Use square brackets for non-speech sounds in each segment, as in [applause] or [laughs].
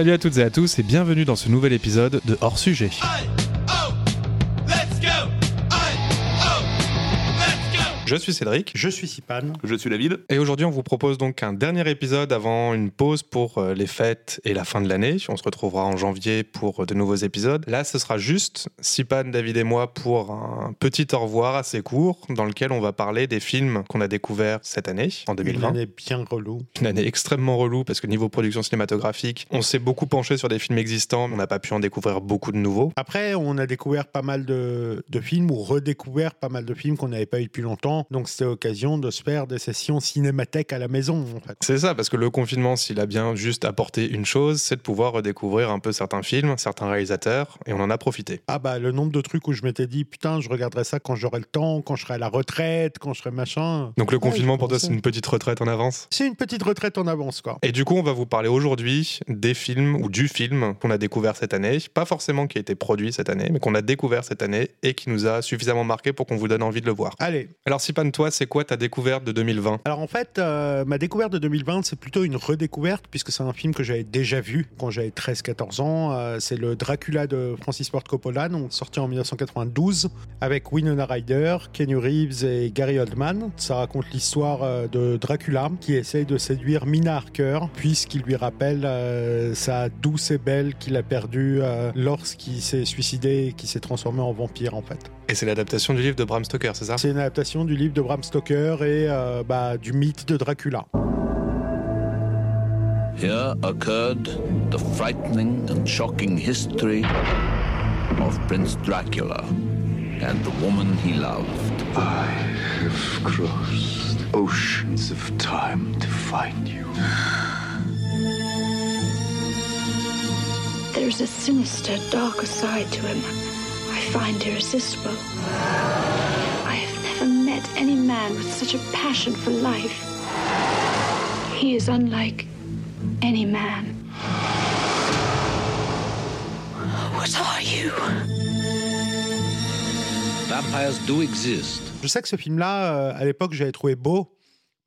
Salut à toutes et à tous et bienvenue dans ce nouvel épisode de Hors Sujet. Je suis Cédric. Je suis Sipan. Je suis David. Et aujourd'hui, on vous propose donc un dernier épisode avant une pause pour euh, les fêtes et la fin de l'année. On se retrouvera en janvier pour de nouveaux épisodes. Là, ce sera juste Sipan, David et moi pour un petit au revoir assez court dans lequel on va parler des films qu'on a découverts cette année, en 2020. Une année bien relou. Une année extrêmement relou parce que niveau production cinématographique, on s'est beaucoup penché sur des films existants, mais on n'a pas pu en découvrir beaucoup de nouveaux. Après, on a découvert pas mal de, de films ou redécouvert pas mal de films qu'on n'avait pas eu depuis longtemps. Donc c'était l'occasion de se faire des sessions cinémathèques à la maison. En fait. C'est ça, parce que le confinement, s'il a bien juste apporté une chose, c'est de pouvoir redécouvrir un peu certains films, certains réalisateurs, et on en a profité. Ah bah le nombre de trucs où je m'étais dit, putain, je regarderai ça quand j'aurai le temps, quand je serai à la retraite, quand je serai machin. Donc le Ouais, confinement pour toi, c'est une petite retraite en avance? C'est une petite retraite en avance, quoi. Et du coup, on va vous parler aujourd'hui des films ou du film qu'on a découvert cette année. Pas forcément qui a été produit cette année, mais qu'on a découvert cette année et qui nous a suffisamment marqué pour qu'on vous donne envie de le voir. Allez, Alors, Sipan, toi, c'est quoi ta découverte de 2020 Alors en fait, euh, ma découverte de 2020, c'est plutôt une redécouverte, puisque c'est un film que j'avais déjà vu quand j'avais 13-14 ans. Euh, c'est le Dracula de Francis Ford Coppola, donc sorti en 1992, avec Winona Ryder, Kenny Reeves et Gary Oldman. Ça raconte l'histoire euh, de Dracula qui essaye de séduire Mina Harker, puisqu'il lui rappelle euh, sa douce et belle qu'il a perdue lorsqu'il s'est suicidé et qui s'est transformé en vampire en fait. Et c'est l'adaptation du livre de Bram Stoker, c'est ça? C'est une adaptation du livre de Bram Stoker et euh, bah, du mythe de Dracula. Here occurred the frightening and shocking history of Prince Dracula and the woman he loved. I have crossed oceans of time to find you. There's a sinister, darker side to him. I find irresistible. I have never met any man with such a passion for life. He is unlike any man. What are you? Vampires do exist. Je sais que ce film-là, euh, à l'époque, j'avais trouvé beau,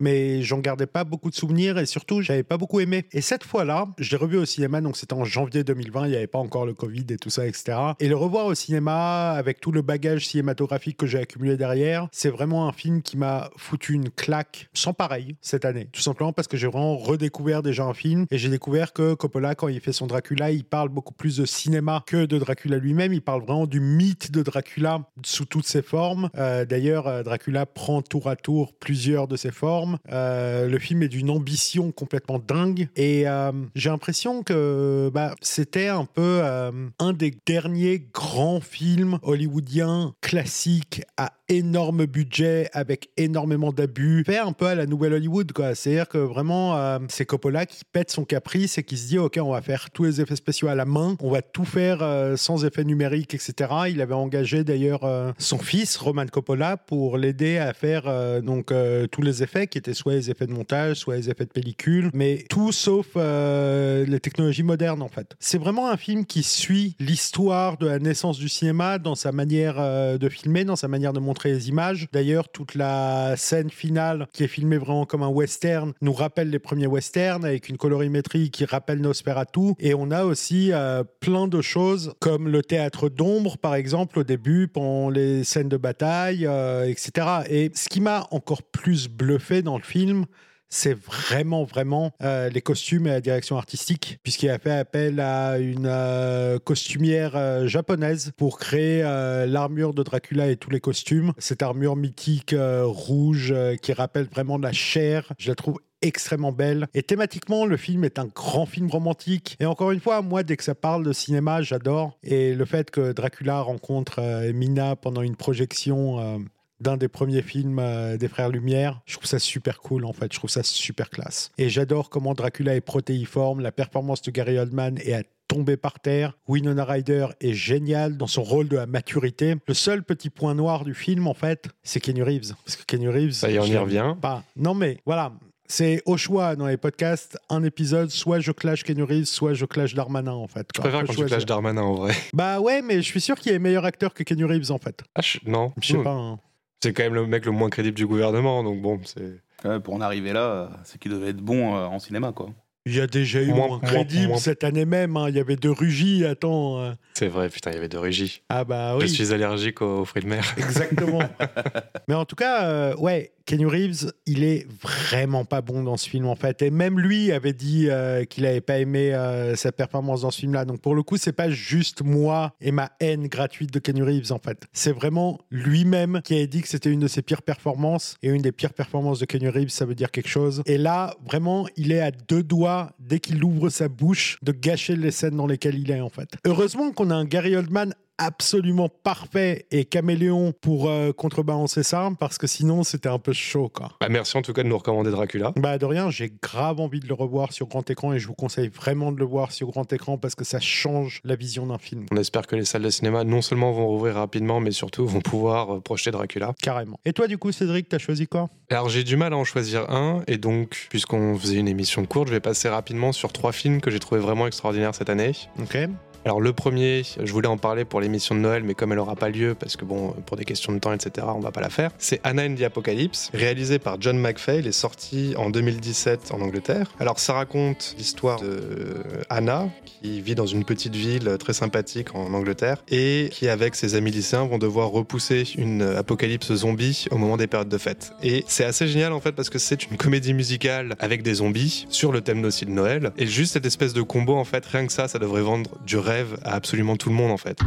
mais j'en gardais pas beaucoup de souvenirs et surtout, j'avais pas beaucoup aimé. Et cette fois-là, je l'ai revu au cinéma, donc c'était en janvier 2020, il n'y avait pas encore le Covid et tout ça, etc. Et le revoir au cinéma, avec tout le bagage cinématographique que j'ai accumulé derrière, c'est vraiment un film qui m'a foutu une claque sans pareil cette année. Tout simplement parce que j'ai vraiment redécouvert déjà un film et j'ai découvert que Coppola, quand il fait son Dracula, il parle beaucoup plus de cinéma que de Dracula lui-même. Il parle vraiment du mythe de Dracula sous toutes ses formes. Euh, D'ailleurs, euh, Dracula prend tour à tour plusieurs de ses formes. Euh, le film est d'une ambition complètement dingue. Et euh, j'ai l'impression que bah, c'était un peu euh, un des derniers grands films hollywoodiens classiques à énorme budget avec énormément d'abus. Fait un peu à la nouvelle Hollywood quoi. C'est à dire que vraiment euh, c'est Coppola qui pète son caprice et qui se dit ok on va faire tous les effets spéciaux à la main. On va tout faire euh, sans effets numériques etc il avait engagé d'ailleurs euh, son fils Roman Coppola pour l'aider à faire donc tous les effets qui étaient soit les effets de montage soit les effets de pellicule. Mais tout sauf les technologies modernes en fait. C'est vraiment un film qui suit l'histoire de la naissance du cinéma dans sa manière de filmer dans sa manière de montrer images. D'ailleurs toute la scène finale qui est filmée vraiment comme un western nous rappelle les premiers westerns avec une colorimétrie qui rappelle Nosferatu. Et on a aussi euh, plein de choses comme le théâtre d'ombre par exemple au début pendant les scènes de bataille euh, etc et ce qui m'a encore plus bluffé dans le film c'est vraiment, vraiment euh, les costumes et la direction artistique, puisqu'il a fait appel à une euh, costumière euh, japonaise pour créer l'armure de Dracula et tous les costumes. Cette armure mythique rouge qui rappelle vraiment la chair, je la trouve extrêmement belle. Et thématiquement, le film est un grand film romantique. Et encore une fois, moi, dès que ça parle de cinéma, j'adore. Et le fait que Dracula rencontre Mina pendant une projection d'un des premiers films euh, des frères Lumière. Je trouve ça super cool en fait, je trouve ça super classe. Et j'adore comment Dracula est protéiforme, la performance de Gary Oldman est à tomber par terre. Winona Ryder est géniale dans son rôle de la maturité. Le seul petit point noir du film en fait, c'est Kenny Reeves. Parce que Kenny Reeves... Ça y on y je revient. Pas. Non mais voilà, c'est au choix dans les podcasts, un épisode, soit je clash Kenny Reeves, soit je clash Darmanin en fait. Je préfère quand tu clashes Darmanin en vrai. Bah ouais, mais je suis sûr qu'il est meilleur acteur que Kenny Reeves en fait. Ah, je- non. Je sais Hmm. pas. hein. C'est quand même le mec le moins crédible du gouvernement, donc bon, c'est. Pour en arriver là, euh, c'est qu'il devait être bon euh, en cinéma, quoi. Il y a déjà eu Moins, moins, crédible moins. cette année même. hein. Il y avait de Rugy, attends. euh. C'est vrai, putain, il y avait de Rugy. Ah bah Je oui. suis allergique aux fruits de mer. Exactement. [laughs] Mais en tout cas, euh, ouais, Kenny Reeves, il est vraiment pas bon dans ce film en fait. Et même lui avait dit euh, qu'il avait pas aimé euh, sa performance dans ce film-là. Donc pour le coup, c'est pas juste moi et ma haine gratuite de Kenny Reeves en fait. C'est vraiment lui-même qui a dit que c'était une de ses pires performances. Et une des pires performances de Kenny Reeves, ça veut dire quelque chose. Et là, vraiment, il est à deux doigts dès qu'il ouvre sa bouche de gâcher les scènes dans lesquelles il est en fait. Heureusement qu'on a un Gary Oldman absolument parfait et caméléon pour euh, contrebalancer ça, parce que sinon c'était un peu chaud, quoi. Bah, merci en tout cas de nous recommander Dracula. Bah de rien, j'ai grave envie de le revoir sur grand écran et je vous conseille vraiment de le voir sur grand écran parce que ça change la vision d'un film, On espère que les salles de cinéma non seulement vont rouvrir rapidement, mais surtout vont pouvoir euh, projeter Dracula. carrément. Et toi du coup Cédric, t'as choisi quoi? Alors j'ai du mal à en choisir un, et donc, puisqu'on faisait une émission courte, je vais passer rapidement sur trois films que j'ai trouvé vraiment extraordinaires cette année. Ok. Alors le premier, je voulais en parler pour l'émission de Noël, mais comme elle aura pas lieu, parce que bon, pour des questions de temps, etc., on va pas la faire. C'est Anna and the Apocalypse, réalisé par John McPhail et sorti en 2017 en Angleterre. Alors ça raconte l'histoire de Anna, qui vit dans une petite ville très sympathique en Angleterre, et qui avec ses amis lycéens vont devoir repousser une apocalypse zombie au moment des périodes de fête. Et c'est assez génial en fait parce que c'est une comédie musicale avec des zombies sur le thème aussi de Noël, et juste cette espèce de combo en fait, rien que ça, ça devrait vendre du rêve à absolument tout le monde en fait.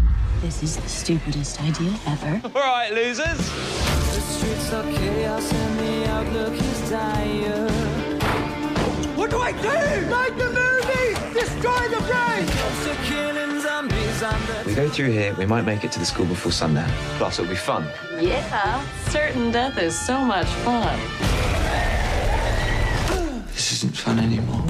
This is the stupidest idea ever. [laughs] All right, losers. The streets are chaos and the outlook is dire. What do I do? Like the movie! Destroy the brain! Cops are killing zombies on the We go through here, we might make it to the school before sundown. Plus, it'll be fun. Yeah, certain death is so much fun.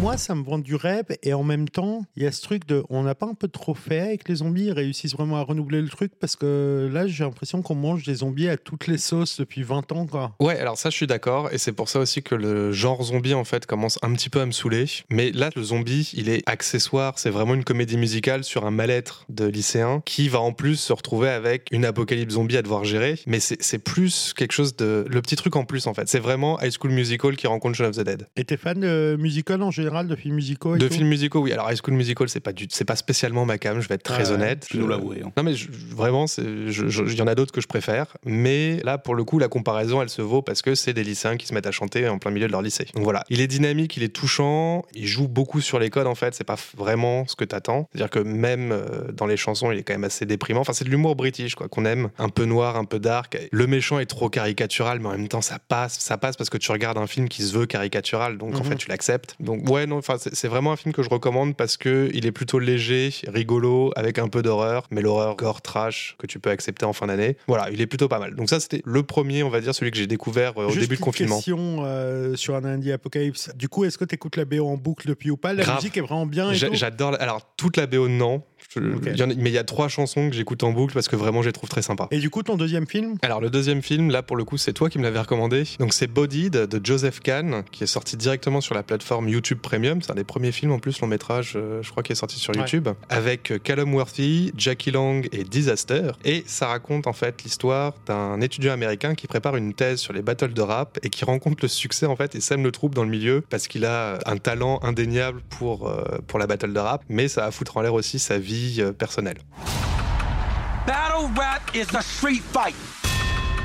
Moi, ça me vend du rêve et en même temps, il y a ce truc de on n'a pas un peu trop fait avec les zombies, ils réussissent vraiment à renouveler le truc parce que là, j'ai l'impression qu'on mange des zombies à toutes les sauces depuis 20 ans, quoi. Ouais, alors ça, je suis d'accord, et c'est pour ça aussi que le genre zombie, en fait, commence un petit peu à me saouler. Mais là, le zombie, il est accessoire, c'est vraiment une comédie musicale sur un mal-être de lycéen qui va en plus se retrouver avec une apocalypse zombie à devoir gérer. Mais c'est plus quelque chose de. Le petit truc en plus, en fait. C'est vraiment High School Musical qui rencontre Shaun of the Dead. Et t'es fan de musical en général, de films musicaux et De tout films musicaux, oui. Alors, High School Musical, c'est pas, du... c'est pas spécialement ma cam, je vais être très Ouais. honnête. Tu nous l'avouer. hein. Non mais je- vraiment, je- je- il y en a d'autres que je préfère, mais là pour le coup la comparaison elle se vaut parce que c'est des lycéens qui se mettent à chanter en plein milieu de leur lycée. Donc voilà, il est dynamique, il est touchant, il joue beaucoup sur les codes en fait, c'est pas vraiment ce que t'attends. C'est-à-dire que même euh, dans les chansons il est quand même assez déprimant. Enfin c'est de l'humour british quoi qu'on aime, un peu noir, un peu dark. Le méchant est trop caricatural, mais en même temps ça passe, ça passe parce que tu regardes un film qui se veut caricatural, donc en. Fait tu l'acceptes. Donc ouais non, c'est vraiment un film que je recommande parce que il est plutôt léger, rigolo, avec un peu d'horreur, mais l'horreur gore trash que tu peux accepter en fin d'année. Voilà, il est plutôt pas mal. Donc ça c'était le premier, on va dire, celui que j'ai découvert euh, au Juste début de une confinement. question euh, sur un indie Apocalypse. Du coup, est-ce que t'écoutes la BO en boucle depuis ou pas? La Grave. musique est vraiment bien J'adore. Alors toute la BO non, Je- Ok. il y en a- mais il y a trois chansons que j'écoute en boucle parce que vraiment je les trouve très sympas. Et du coup, ton deuxième film? Alors le deuxième film, là pour le coup, c'est toi qui me l'avais recommandé. Donc c'est Bodied de Joseph Kahn, qui est sorti directement sur la plateforme YouTube Premium. C'est un des premiers films en plus long métrage, euh, je crois, qui est sorti sur Ouais. YouTube, avec euh, Callum Worthy, Jackie Lang et Disaster. Et ça raconte en fait l'histoire d'un étudiant américain qui prépare une thèse sur les battles de rap et qui rencontre le succès en fait et sème le trouble dans le milieu parce qu'il a un talent indéniable pour euh, pour la battle de rap, mais ça va foutre en l'air aussi sa vie euh, personnelle. Battle rap is a street fight.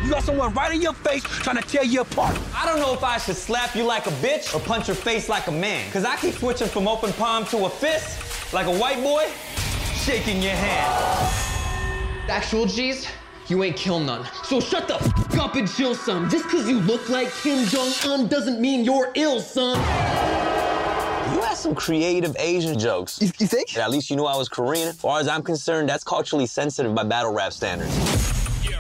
You got someone right in your face trying to tear you apart. I don't know if I should slap you like a bitch or punch your face like a man. Cause I keep switching from open palm to a fist, like a white boy, shaking your hand. Actual G's, you ain't kill none. So shut the f up and chill some. Just cause you look like Kim Jong-un doesn't mean you're ill, son. Some creative Asian jokes. You, you think? At least you knew I was Korean. As far as I'm concerned, that's culturally sensitive by battle rap standards.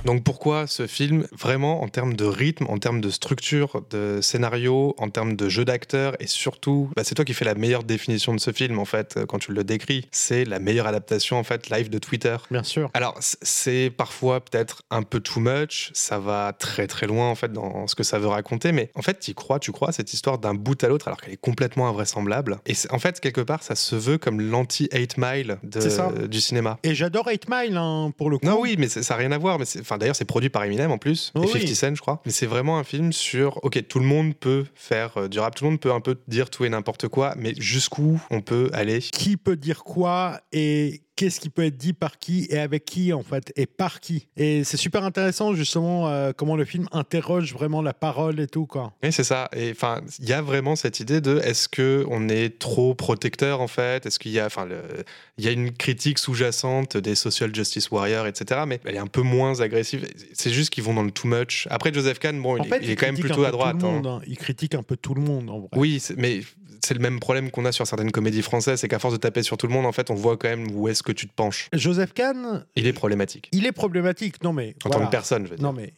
Donc pourquoi ce film Vraiment en termes de rythme, en termes de structure, de scénario, en termes de jeu d'acteur et surtout, bah, c'est toi qui fais la meilleure définition de ce film en fait euh, quand tu le décris. C'est la meilleure adaptation en fait live de Twitter. Bien sûr. Alors c'est parfois peut-être un peu too much, ça va très très loin en fait dans ce que ça veut raconter, mais en fait tu crois, tu crois cette histoire d'un bout à l'autre alors qu'elle est complètement invraisemblable. Et en fait quelque part ça se veut comme l'anti 8 Mile de- du cinéma. Et j'adore 8 Mile hein, pour le coup. Non oui, mais ça n'a rien à voir, mais enfin d'ailleurs c'est produit par Eminem en plus, et Oui. 50 Cent je crois. Mais c'est vraiment un film sur, ok, tout le monde peut faire euh, du rap, tout le monde peut un peu dire tout et n'importe quoi, mais jusqu'où on peut aller? Qui peut dire quoi et qu'est-ce qui peut être dit par qui et avec qui en fait et par qui. Et c'est super intéressant justement euh, comment le film interroge vraiment la parole et tout quoi. Oui, c'est ça. Et enfin, il y a vraiment cette idée de est-ce que on est trop protecteur en fait? Est-ce qu'il y a, enfin, il y a une critique sous-jacente des social justice warriors, etc. Mais elle est un peu moins agressive. C'est juste qu'ils vont dans le too much. Après, Joseph Kahn, bon, il, fait, il est quand même plutôt à droite. Hein. monde, hein. Il critique un peu tout le monde en vrai. Oui, mais c'est le même problème qu'on a sur certaines comédies françaises, c'est qu'à force de taper sur tout le monde, en fait, on voit quand même où est-ce que tu te penches. Joseph Kahn, Il est problématique. il est problématique. Non mais En voilà. tant que personne, je veux dire. Non mais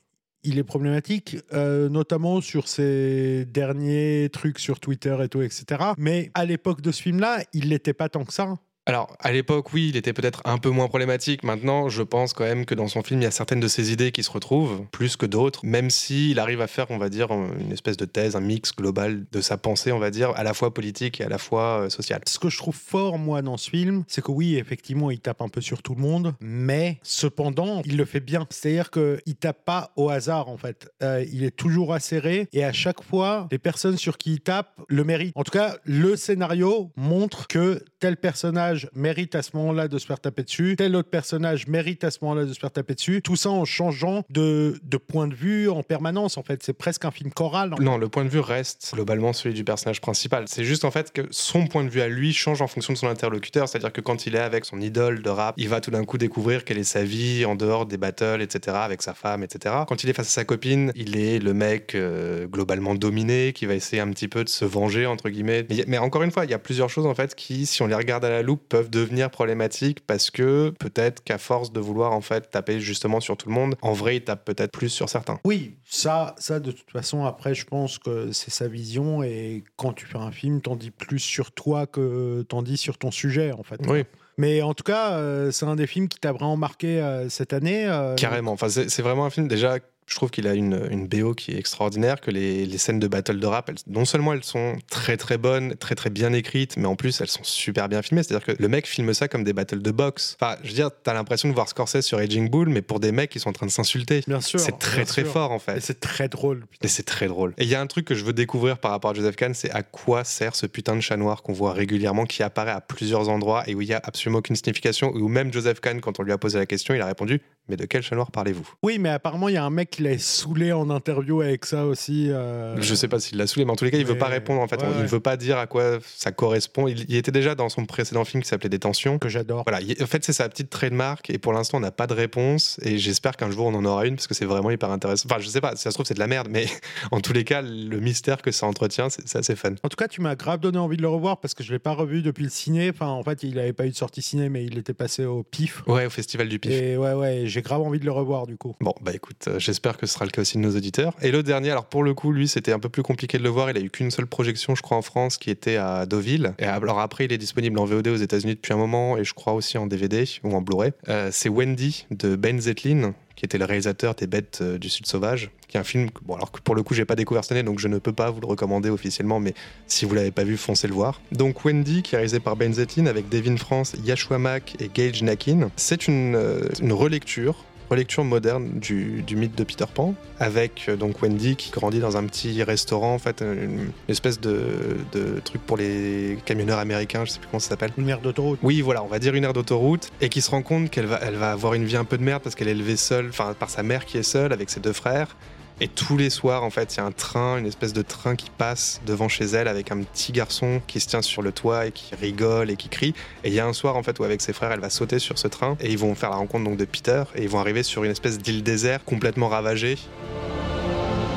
il est problématique, euh, notamment sur ses derniers trucs sur Twitter et tout, etc. Mais à l'époque de ce film-là, il l'était pas tant que ça. Alors, à l'époque, oui, il était peut-être un peu moins problématique. Maintenant, je pense quand même que dans son film, il y a certaines de ses idées qui se retrouvent, plus que d'autres, même s'il arrive à faire, on va dire, une espèce de thèse, un mix global de sa pensée, on va dire, à la fois politique et à la fois euh, sociale. Ce que je trouve fort, moi, dans ce film, c'est que oui, effectivement, il tape un peu sur tout le monde, mais cependant, il le fait bien. C'est-à-dire qu'il tape pas au hasard, en fait. Euh, il est toujours acéré et à chaque fois, les personnes sur qui il tape le méritent. En tout cas, le scénario montre que tel personnage mérite à ce moment-là de se faire taper dessus, tel autre personnage mérite à ce moment-là de se faire taper dessus, tout ça en changeant de, de point de vue en permanence, en fait. C'est presque un film choral. Non, le point de vue reste globalement celui du personnage principal. C'est juste en fait que son point de vue à lui change en fonction de son interlocuteur. C'est-à-dire que quand il est avec son idole de rap, il va tout d'un coup découvrir quelle est sa vie en dehors des battles, etc., avec sa femme, etc. Quand il est face à sa copine, il est le mec euh, globalement dominé qui va essayer un petit peu de se venger, entre guillemets. Mais, mais encore une fois, il y a plusieurs choses en fait qui, si on les regarde à la loupe, peuvent devenir problématiques parce que peut-être qu'à force de vouloir en fait taper justement sur tout le monde, en vrai, il tape peut-être plus sur certains. Oui, ça, ça de toute façon, après, je pense que c'est sa vision et quand tu fais un film, t'en dis plus sur toi que t'en dis sur ton sujet, en fait. Oui. Mais en tout cas, euh, c'est un des films qui t'a vraiment marqué euh, cette année. euh, Carrément. Enfin, c'est vraiment un film déjà. Je trouve qu'il a une, une BO qui est extraordinaire, que les, les scènes de battle de rap, elles- non seulement elles sont très très bonnes, très très bien écrites, mais en plus elles sont super bien filmées. C'est-à-dire que le mec filme ça comme des battles de boxe. Enfin, je veux dire, t'as l'impression de voir Scorsese sur Raging Bull, mais pour des mecs qui sont en train de s'insulter. Bien sûr. C'est très très sûr. fort en fait. Et c'est très drôle. Et c'est très drôle. Et il y a un truc que je veux découvrir par rapport à Joseph Kahn, c'est à quoi sert ce putain de chat noir qu'on voit régulièrement, qui apparaît à plusieurs endroits et où il y a absolument aucune signification, où même Joseph Kahn, quand on lui a posé la question, il a répondu Mais de quel chat noir parlez-vous? Oui, mais apparemment, il y a un mec qui l'a saoulé en interview avec ça aussi. euh, Je sais pas s'il l'a saoulé, mais en tous les cas, il veut mais- pas répondre. En fait, ouais, On- il veut pas dire à quoi ça correspond. Il, il était déjà dans son précédent film qui s'appelait Détention. Que j'adore. Voilà. il- en fait, c'est sa petite trademark et pour l'instant, on n'a pas de réponse. Et j'espère qu'un jour, on en aura une parce que c'est vraiment hyper intéressant. Enfin, je sais pas. Si ça se trouve, c'est de la merde, mais [laughs] en tous les cas, le mystère que ça entretient, c'est c'est assez fun. En tout cas, tu m'as grave donné envie de le revoir parce que je l'ai pas revu depuis le ciné. Enfin, en fait, il avait pas eu de sortie ciné, mais il était passé au pif. Ouais, au festival du Pif. Et ouais, ouais, j'ai grave envie de le revoir du coup. Bon, bah écoute, euh, j'espère que ce sera le cas aussi de nos auditeurs. Et le dernier, alors pour le coup, lui, c'était un peu plus compliqué de le voir. Il a eu qu'une seule projection, je crois, en France, qui était à Deauville. Et alors après, il est disponible en VOD aux États-Unis depuis un moment, et je crois aussi en DVD ou en Blu-ray. Euh, c'est Wendy de Ben Zetlin, qui était le réalisateur des Bêtes euh, du Sud Sauvage, qui est un film, que- bon, alors que pour le coup, j'ai pas découvert cette année, donc je ne peux pas vous le recommander officiellement, mais si vous l'avez pas vu, foncez le voir. Donc Wendy, qui est réalisé par Ben Zetlin avec Devin France, Yashua Mack et Gage Nakin, c'est une, euh, une relecture relecture moderne du, du mythe de Peter Pan, avec euh, donc Wendy qui grandit dans un petit restaurant, en fait, une, une espèce de, de truc pour les camionneurs américains, je sais plus comment ça s'appelle. Une aire d'autoroute. Oui, voilà, on va dire une aire d'autoroute, et qui se rend compte qu'elle va, elle va avoir une vie un peu de merde parce qu'elle est élevée seule, enfin par sa mère qui est seule avec ses deux frères. Et tous les soirs, en fait, il y a un train, une espèce de train qui passe devant chez elle avec un petit garçon qui se tient sur le toit et qui rigole et qui crie. Et il y a un soir, en fait, où avec ses frères, elle va sauter sur ce train et ils vont faire la rencontre donc de Peter et ils vont arriver sur une espèce d'île désert complètement ravagée.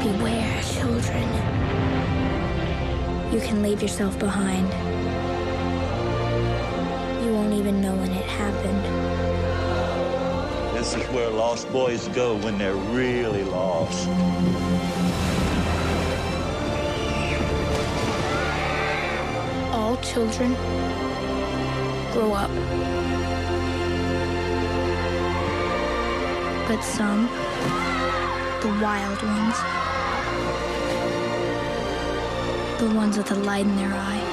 Beware, children. You can leave yourself behind. You won't even know when it happened. This is where lost boys go when they're really lost. All children grow up. But some, the wild ones, the ones with a light in their eye,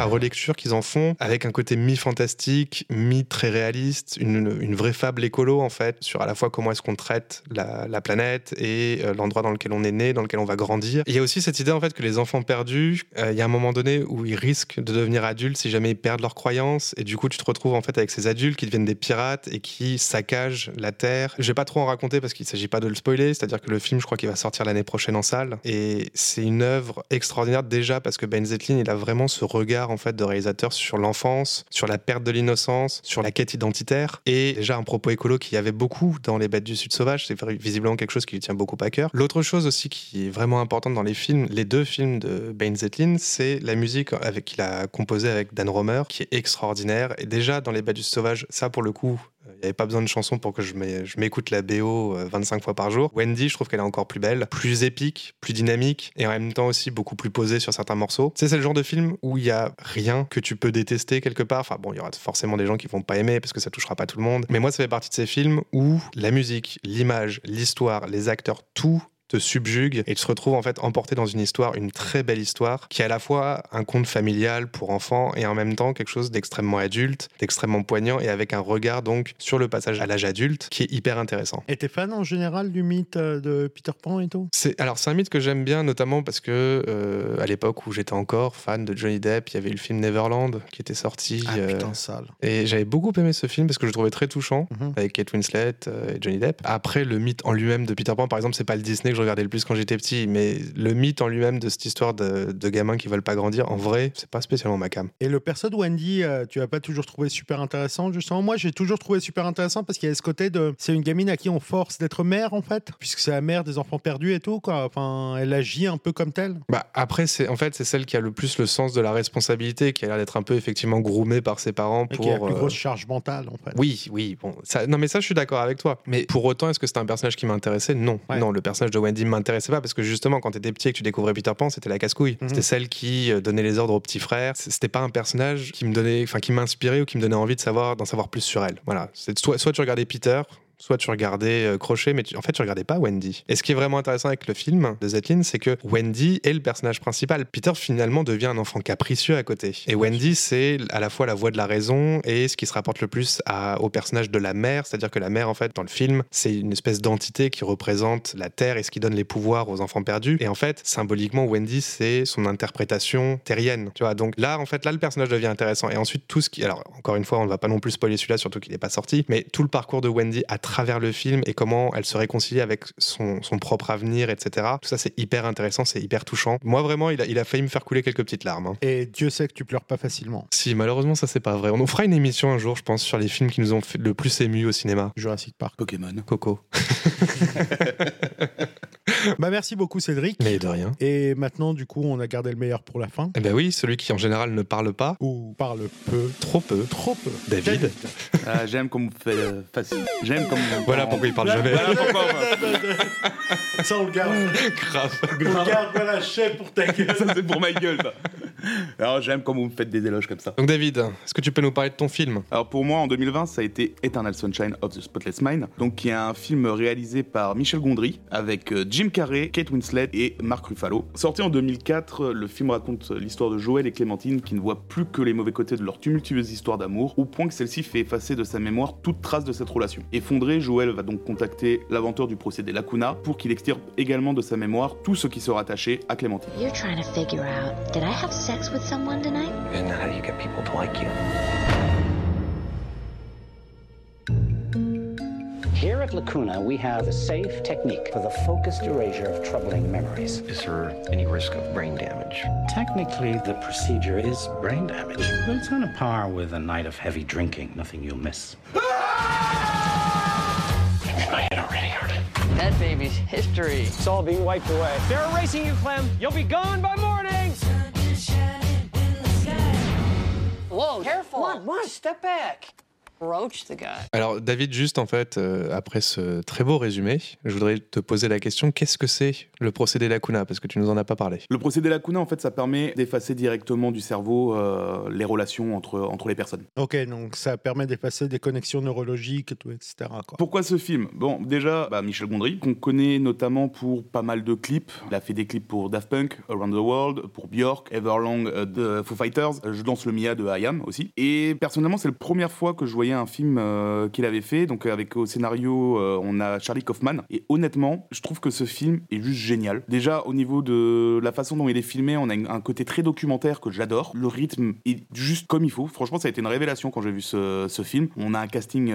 à relecture qu'ils en font avec un côté mi-fantastique, mi-très réaliste, une, vraie fable écolo en fait, sur à la fois comment est-ce qu'on traite la, la, planète et euh, l'endroit dans lequel on est né, dans lequel on va grandir. Il y a aussi cette idée en fait que les enfants perdus, euh, il y a un moment donné où ils risquent de devenir adultes si jamais ils perdent leurs croyances et du coup tu te retrouves en fait avec ces adultes qui deviennent des pirates et qui saccagent la Terre. Je vais pas trop en raconter parce qu'il s'agit pas de le spoiler, c'est-à-dire que le film je crois qu'il va sortir l'année prochaine en salle et c'est une œuvre extraordinaire déjà parce que Ben Zetlin il a vraiment ce regard en fait de réalisateur sur l'enfance, sur la perte de l'innocence, sur la quête identitaire et déjà un propos écolo qui y avait beaucoup dans Les Bêtes du Sud sauvage, c'est visiblement quelque chose qui lui tient beaucoup à cœur. L'autre chose aussi qui est vraiment importante dans les films, les deux films de Ben Zetlin, c'est la musique avec qu'il a composé avec Dan Romer qui est extraordinaire et déjà dans Les Bêtes du Sud sauvage, ça pour le coup, n'y avait pas besoin de chansons pour que je m'écoute la BO 25 fois par jour. Wendy, je trouve qu'elle est encore plus belle, plus épique, plus dynamique et en même temps aussi beaucoup plus posée sur certains morceaux. C'est le genre de film où il y a rien que tu peux détester quelque part. Enfin bon, il y aura forcément des gens qui vont pas aimer parce que ça touchera pas tout le monde. Mais moi, ça fait partie de ces films où la musique, l'image, l'histoire, les acteurs, tout te subjugue et tu te retrouves en fait emporté dans une histoire, une très belle histoire, qui est à la fois un conte familial pour enfants et en même temps quelque chose d'extrêmement adulte, d'extrêmement poignant et avec un regard donc sur le passage à l'âge adulte qui est hyper intéressant. Et t'es fan en général du mythe euh, de Peter Pan et tout? C'est alors c'est un mythe que j'aime bien notamment parce que euh, à l'époque où j'étais encore fan de Johnny Depp, il y avait eu le film Neverland qui était sorti. Ah, putain, sale. Et j'avais beaucoup aimé ce film parce que je le trouvais très touchant Mhm. avec Kate Winslet et Johnny Depp. Après le mythe en lui-même de Peter Pan par exemple, c'est pas le Disney que je regardais le plus quand j'étais petit, mais le mythe en lui-même de cette histoire de, de gamins qui veulent pas grandir, en vrai, c'est pas spécialement ma cam. Et le perso de Wendy, euh, tu as pas toujours trouvé super intéressant, justement? Moi, j'ai toujours trouvé super intéressant parce qu'il y a ce côté de. C'est une gamine à qui on force d'être mère, en fait, puisque c'est la mère des enfants perdus et tout, quoi. Enfin, elle agit un peu comme telle. Bah après, c'est en fait c'est celle qui a le plus le sens de la responsabilité, qui a l'air d'être un peu effectivement groomée par ses parents Et pour. qui a la plus euh, grosse charge mentale, en fait. Oui, oui, bon, ça, non mais ça je suis d'accord avec toi. Mais pour autant, est-ce que c'était un personnage qui m'intéressait? Non, non, le personnage de Wendy m'intéressait pas parce que justement, quand t'étais petit et que tu découvrais Peter Pan, c'était la casse-couille. Mhm. C'était celle qui euh, donnait les ordres au petit frère. C'était pas un personnage qui me donnait, enfin qui m'inspirait ou qui me donnait envie de savoir, d'en savoir plus sur elle. Voilà, soit tu regardais Peter. Soit tu regardais euh, Crochet, mais tu- en fait tu regardais pas Wendy. Et ce qui est vraiment intéressant avec le film de Zetlin, c'est que Wendy est le personnage principal. Peter finalement devient un enfant capricieux à côté. Et Wendy, c'est à la fois la voix de la raison et ce qui se rapporte le plus à- au personnage de la mère. C'est-à-dire que la mère, en fait, dans le film, c'est une espèce d'entité qui représente la Terre et ce qui donne les pouvoirs aux enfants perdus. Et en fait, symboliquement, Wendy, c'est son interprétation terrienne. Tu vois, donc là, en fait, là, le personnage devient intéressant. Et ensuite, tout ce qui. Alors, encore une fois, on ne va pas non plus spoiler celui-là, surtout qu'il n'est pas sorti, mais tout le parcours de Wendy à travers le film et comment elle se réconcilie avec son, son propre avenir, etc. Tout ça, c'est hyper intéressant, c'est hyper touchant. Moi, vraiment, il a, il a failli me faire couler quelques petites larmes. hein. Et Dieu sait que tu pleures pas facilement. Si, malheureusement, ça, c'est pas vrai. On nous fera une émission un jour, je pense, sur les films qui nous ont fait le plus ému au cinéma. Jurassic Park. Pokémon. Coco. [laughs] [laughs] [laughs] Bah, merci beaucoup, Cédric. Mais de rien. Et maintenant, du coup, on a gardé le meilleur pour la fin. Eh ben oui, celui qui en général ne parle pas. Ou parle peu. Trop peu. Trop peu. David. Ah, J'aime comme vous faites euh, facile. J'aime comme vous Voilà pourquoi il parle jamais. Voilà pourquoi. [laughs] Ça, on le garde. Grave. On le garde, voilà, chef pour ta gueule. Ça, c'est pour ma gueule, ça. [laughs] Alors, j'aime quand vous me faites des éloges comme ça. Donc David, est-ce que tu peux nous parler de ton film? Alors pour moi en 2020 ça a été Eternal Sunshine of the Spotless Mind, donc qui est un film réalisé par Michel Gondry avec euh, Jim Carrey, Kate Winslet et Mark Ruffalo. Sorti en 2004, le film raconte l'histoire de Joël et Clémentine qui ne voient plus que les mauvais côtés de leur tumultueuse histoire d'amour, au point que celle-ci fait effacer de sa mémoire toute trace de cette relation. Effondré, Joël va donc contacter l'inventeur du procédé Lacuna pour qu'il extirpe également de sa mémoire tout ce qui se rattachait à Clémentine. You're trying to figure out did I have sex with someone tonight? And how you get people to like you? Here at Lacuna, we have a safe technique for the focused erasure of troubling memories. Is there any risk of brain damage? Technically, the procedure is brain damage, but it's on a par with a night of heavy drinking. Nothing you'll miss. That baby's history. It's all being wiped away. They're erasing you, Clem. You'll be gone by morning. Whoa, careful. Come on, come step back. Alors David, juste en fait, euh, après ce très beau résumé, je voudrais te poser la question, qu'est-ce que c'est le procédé Lacuna? Parce que tu nous en as pas parlé. Le procédé Lacuna, en fait, ça permet d'effacer directement du cerveau euh, les relations entre, entre les personnes. Ok, donc ça permet d'effacer des connexions neurologiques, et tout, etc. Quoi. Pourquoi ce film? Bon, déjà, bah, Michel Gondry, qu'on connaît notamment pour pas mal de clips. Il a fait des clips pour Daft Punk, Around the World, pour Björk, Everlong euh, de Foo Fighters. Je danse le Mia de I Am aussi. Et personnellement, c'est la première fois que je voyais un film euh, qu'il avait fait. Donc avec au scénario, euh, on a Charlie Kaufman. Et honnêtement, je trouve que ce film est juste génial. Déjà, au niveau de la façon dont il est filmé, on a un côté très documentaire que j'adore. Le rythme est juste comme il faut. Franchement, ça a été une révélation quand j'ai vu ce, ce film. On a un casting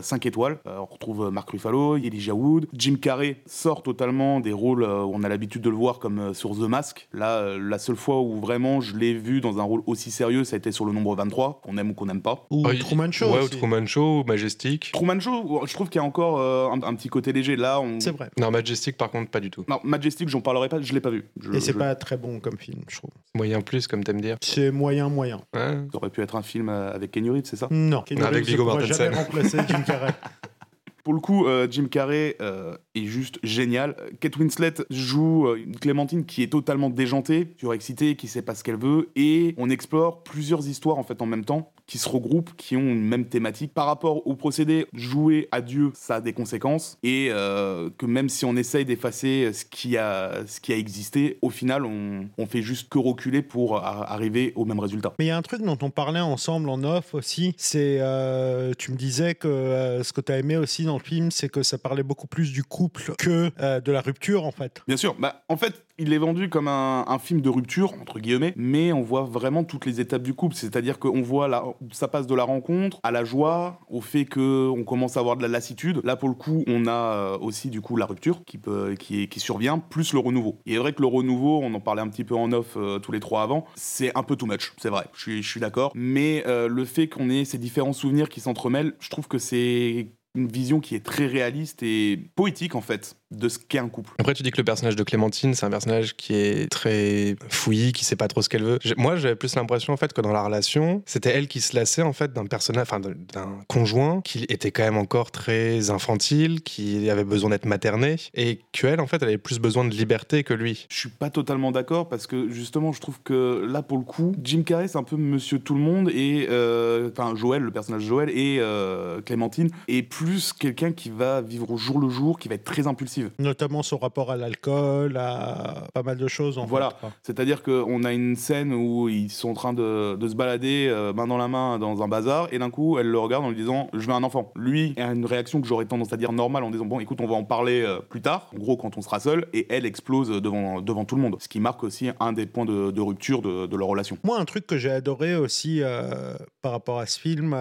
5 étoiles. on retrouve Mark Ruffalo, Elijah Wood, Jim Carrey sort totalement des rôles où on a l'habitude de le voir comme sur The Mask. Là, la seule fois où vraiment je l'ai vu dans un rôle aussi sérieux, ça a été sur le nombre 23, qu'on aime ou qu'on n'aime pas. Ou Truman Show. Ouais, Truman Show, ou Majestic. Truman Show, je trouve qu'il y a encore euh, un, un petit côté léger. Là, on... C'est vrai. Non, Majestic par contre, pas du tout. Non, Majestic, j'en parlerai pas, je l'ai pas vu. Je- Et c'est je- pas très bon comme film, je trouve. Moyen plus, comme t'aimes dire. C'est moyen, moyen. Ouais. Ça aurait pu être un film euh, avec Kenny Reeves, c'est ça Non, Keanu Avec Viggo ne Mortensen. remplacer Jim Carrey. [laughs] Pour le coup, euh, Jim Carrey euh, est juste génial. Kate Winslet joue euh, une Clémentine qui est totalement déjantée, surexcitée, qui sait pas ce qu'elle veut, et on explore plusieurs histoires en fait en même temps qui se regroupent, qui ont une même thématique. Par rapport au procédé, jouer à Dieu, ça a des conséquences, et euh, que même si on essaye d'effacer ce qui a, ce qui a existé, au final, on, on fait juste que reculer pour arriver au même résultat. Mais il y a un truc dont on parlait ensemble en off aussi, c'est, euh, tu me disais que euh, ce que tu as aimé aussi dans le film, c'est que ça parlait beaucoup plus du couple que euh, de la rupture en fait. Bien sûr, bah, en fait, il est vendu comme un, un film de rupture, entre guillemets, mais on voit vraiment toutes les étapes du couple. C'est-à-dire qu'on voit, la, ça passe de la rencontre à la joie, au fait qu'on commence à avoir de la lassitude. Là, pour le coup, on a euh, aussi, du coup, la rupture qui, qui, survient, plus le renouveau. Et est vrai que le renouveau, on en parlait un petit peu en off euh, tous les trois avant, c'est un peu too much, c'est vrai, je suis, je suis d'accord. Mais euh, le fait qu'on ait ces différents souvenirs qui s'entremêlent, je trouve que c'est une vision qui est très réaliste et poétique, en fait, de ce qu'est un couple. Après, tu dis que le personnage de Clémentine, c'est un personnage qui est très fouillis, qui sait pas trop ce qu'elle veut. Moi, j'avais plus l'impression en fait que dans la relation, c'était elle qui se lassait en fait d'un personnage, enfin d'un- conjoint qui était quand même encore très infantile, qui avait besoin d'être materné, et qu'elle en fait, elle avait plus besoin de liberté que lui. Je suis pas totalement d'accord parce que justement, je trouve que là, pour le coup, Jim Carrey, c'est un peu Monsieur Tout le Monde et euh, enfin Joël, le personnage de Joël et euh, Clémentine est plus quelqu'un qui va vivre au jour le jour, qui va être très Notamment son rapport à l'alcool, à pas mal de choses. En Voilà, c'est-à-dire qu'on a une scène où ils sont en train de, de se balader euh, main dans la main dans un bazar et d'un coup, elle le regarde en lui disant Je veux un enfant. Lui a une réaction que j'aurais tendance à dire normale en disant Bon, écoute, on va en parler euh, plus tard, en gros, quand on sera seul, et elle explose devant, devant tout le monde. Ce qui marque aussi un des points de, de rupture de, de leur relation. Moi, un truc que j'ai adoré aussi euh, par rapport à ce film,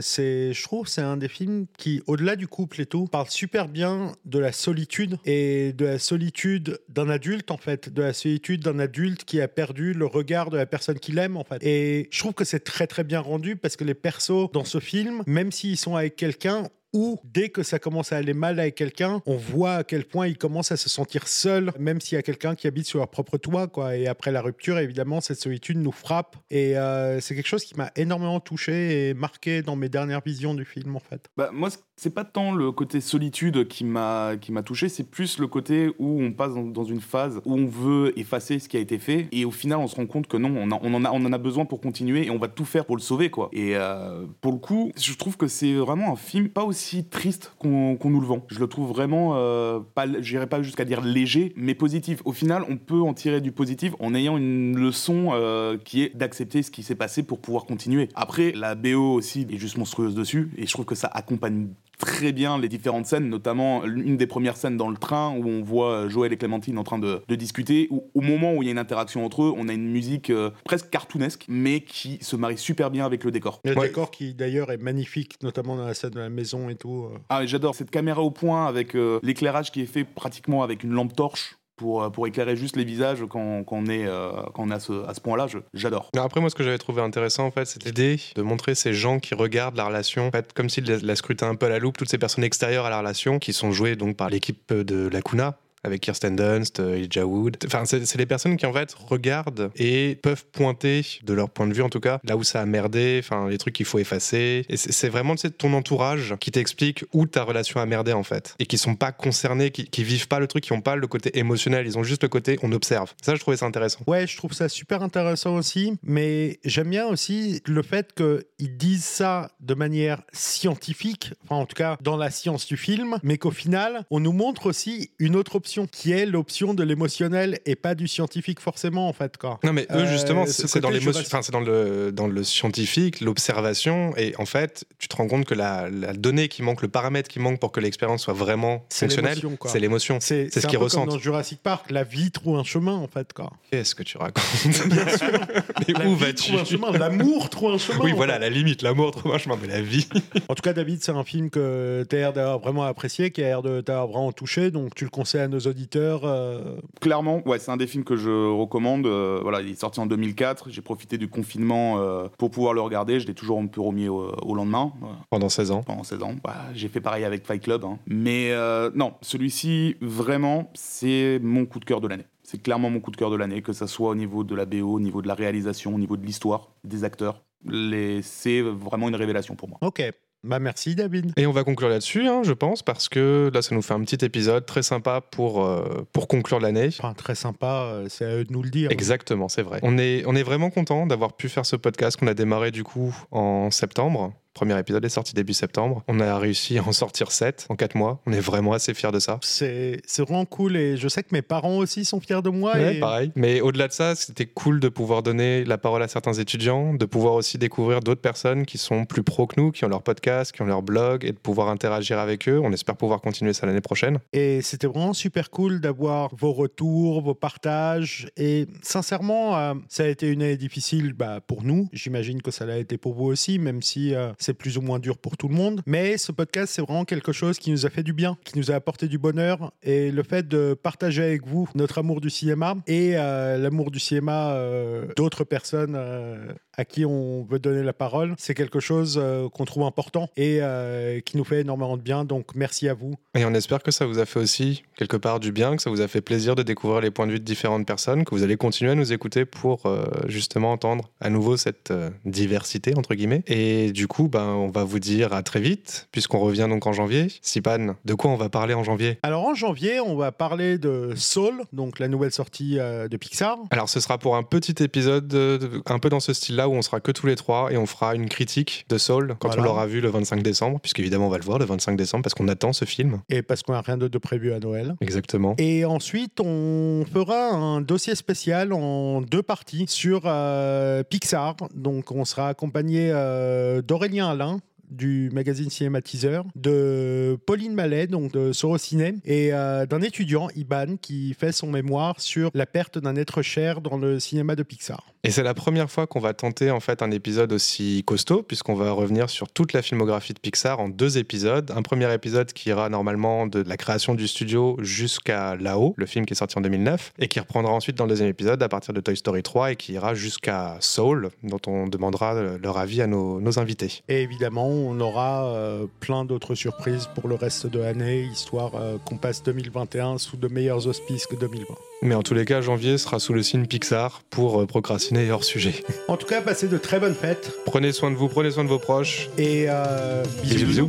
c'est, je trouve, c'est un des films qui, au-delà du couple et tout, parle super bien de la solitude et de la solitude d'un adulte en fait, de la solitude d'un adulte qui a perdu le regard de la personne qu'il aime en fait. Et je trouve que c'est très très bien rendu parce que les persos dans ce film, même s'ils sont avec quelqu'un, ou dès que ça commence à aller mal avec quelqu'un, on voit à quel point ils commencent à se sentir seuls, même s'il y a quelqu'un qui habite sur leur propre toit. Quoi. Et après la rupture, évidemment, cette solitude nous frappe. Et euh, c'est quelque chose qui m'a énormément touché et marqué dans mes dernières visions du film, en fait. Bah, moi, c'est pas tant le côté solitude qui m'a touché, c'est plus le côté où on passe dans, une phase où on veut effacer ce qui a été fait et au final on se rend compte que non, on, en- on en a on en a besoin pour continuer et on va tout faire pour le sauver quoi. Et euh, pour le coup, je trouve que c'est vraiment un film pas aussi triste qu'on nous le vend. Je le trouve vraiment euh, j'irai pas jusqu'à dire léger, mais positif. Au final, on peut en tirer du positif en ayant une leçon euh, qui est d'accepter ce qui s'est passé pour pouvoir continuer. Après, la BO aussi est juste monstrueuse dessus et je trouve que ça accompagne très bien les différentes scènes, notamment une des premières scènes dans le train où on voit Joël et Clémentine en train de, de discuter, où au moment où il y a une interaction entre eux, on a une musique euh, presque cartoonesque, mais qui se marie super bien avec le décor. Le décor qui d'ailleurs est magnifique, notamment dans la scène de la maison et tout. euh. Ah, j'adore cette caméra au point avec euh, l'éclairage qui est fait pratiquement avec une lampe torche. Pour, euh, pour éclairer juste les visages quand, on est, euh, quand on est à ce, point-là, j'adore. Après, moi, ce que j'avais trouvé intéressant, en fait, c'est l'idée de montrer ces gens qui regardent la relation, comme s'ils la, la scrutaient un peu à la loupe, toutes ces personnes extérieures à la relation, qui sont jouées donc par l'équipe de Lacuna. Avec Kirsten Dunst, euh, Elijah Wood. Enfin, c'est les personnes qui en fait regardent et peuvent pointer, de leur point de vue en tout cas, là où ça a merdé, enfin les trucs qu'il faut effacer. Et c'est vraiment tu sais, ton entourage qui t'explique où ta relation a merdé en fait, et qui sont pas concernés, qui, qui vivent pas le truc, qui ont pas le côté émotionnel, ils ont juste le côté on observe. Ça, je trouvais ça intéressant. Ouais, je trouve ça super intéressant aussi, mais j'aime bien aussi le fait qu'ils disent ça de manière scientifique, enfin en tout cas dans la science du film, mais qu'au final, on nous montre aussi une autre option, qui est l'option de l'émotionnel et pas du scientifique forcément en fait. Quoi. Non mais eux Euh, justement ce c'est c'est dans l'émotion, enfin c'est dans le dans le scientifique, l'observation et en fait tu te rends compte que la, la donnée qui manque, le paramètre qui manque pour que l'expérience soit vraiment fonctionnelle, c'est l'émotion, C'est ce qu'ils peu comme ressentent. dans Jurassic Park, la vie trouve un chemin en fait. Quoi. Qu'est-ce que tu racontes? Bien sûr. [laughs] Mais La où vas-tu? l'amour trouve un chemin. Oui voilà, fait. la limite, l'amour trouve un chemin, mais la vie. [laughs] En tout cas, David, c'est un film que tu as l'air d'avoir vraiment apprécié, qui a l'air de t'avoir vraiment touché, donc tu le conseilles à nos auditeurs. euh, Clairement, ouais, c'est un des films que je recommande. Euh, voilà, il est sorti en 2004. J'ai profité du confinement euh, pour pouvoir le regarder. Je l'ai toujours un peu remis au, au lendemain. Pendant 16 ans. Pendant 16 ans. Bah, J'ai fait pareil avec Fight Club. hein. Mais non, celui-ci, vraiment, c'est mon coup de cœur de l'année. C'est clairement mon coup de cœur de l'année, que ça soit au niveau de la BO, au niveau de la réalisation, au niveau de l'histoire, des acteurs. Les... C'est vraiment une révélation pour moi. Ok. Bah merci David. Et on va conclure là-dessus, hein, je pense, parce que là, ça nous fait un petit épisode très sympa pour, euh, pour conclure l'année. Enfin, très sympa, euh, c'est à eux de nous le dire. Exactement, c'est vrai. On est, on est vraiment content d'avoir pu faire ce podcast qu'on a démarré du coup en septembre. Premier épisode est sorti début septembre. On a réussi à en sortir 7 en 4 mois. On est vraiment assez fiers de ça. C'est vraiment cool et je sais que mes parents aussi sont fiers de moi. Ouais, et... pareil. Mais au-delà de ça, c'était cool de pouvoir donner la parole à certains étudiants, de pouvoir aussi découvrir d'autres personnes qui sont plus pros que nous, qui ont leur podcast, qui ont leur blog, et de pouvoir interagir avec eux. On espère pouvoir continuer ça l'année prochaine. Et c'était vraiment super cool d'avoir vos retours, vos partages. Et sincèrement, euh, ça a été une année difficile bah, pour nous. J'imagine que ça l'a été pour vous aussi, même si euh, c'est plus ou moins dur pour tout le monde. Mais ce podcast, c'est vraiment quelque chose qui nous a fait du bien, qui nous a apporté du bonheur. Et le fait de partager avec vous notre amour du cinéma et euh, l'amour du cinéma euh, d'autres personnes euh, à qui on veut donner la parole, c'est quelque chose euh, qu'on trouve important et euh, qui nous fait énormément de bien. Donc merci à vous. Et on espère que ça vous a fait aussi quelque part du bien, que ça vous a fait plaisir de découvrir les points de vue de différentes personnes, que vous allez continuer à nous écouter pour euh, justement entendre à nouveau cette diversité entre guillemets. Et du coup, ben, on va vous dire à très vite, puisqu'on revient donc en janvier. Sipan, de quoi on va parler en janvier? Alors en janvier, on va parler de Soul, donc la nouvelle sortie de Pixar. Alors ce sera pour un petit épisode un peu dans ce style-là où on sera que tous les trois et on fera une critique de Soul quand Voilà. on l'aura vu le 25 décembre, puisqu'évidemment on va le voir le 25 décembre parce qu'on attend ce film. Et parce qu'on n'a rien d'autre de prévu à Noël. Exactement. Et ensuite, on fera un dossier spécial en deux parties sur euh, Pixar. Donc, on sera accompagné euh, d'Aurélien Alain du magazine Cinématiseur, de Pauline Mallet, donc de Sorociné, et euh, d'un étudiant, Iban, qui fait son mémoire sur la perte d'un être cher dans le cinéma de Pixar. Et c'est la première fois qu'on va tenter en fait un épisode aussi costaud, puisqu'on va revenir sur toute la filmographie de Pixar en deux épisodes. Un premier épisode qui ira normalement de la création du studio jusqu'à là-haut, le film qui est sorti en 2009, et qui reprendra ensuite dans le deuxième épisode à partir de Toy Story 3 et qui ira jusqu'à Soul, dont on demandera leur avis à nos, invités. Et évidemment, on aura euh, plein d'autres surprises pour le reste de l'année, histoire euh, qu'on passe 2021 sous de meilleurs auspices que 2020. Mais en tous les cas, janvier sera sous le signe Pixar pour euh, procrastiner hors sujet. [laughs] En tout cas, passez de très bonnes fêtes Prenez soin de vous, prenez soin de vos proches. et euh, bisous. bisous.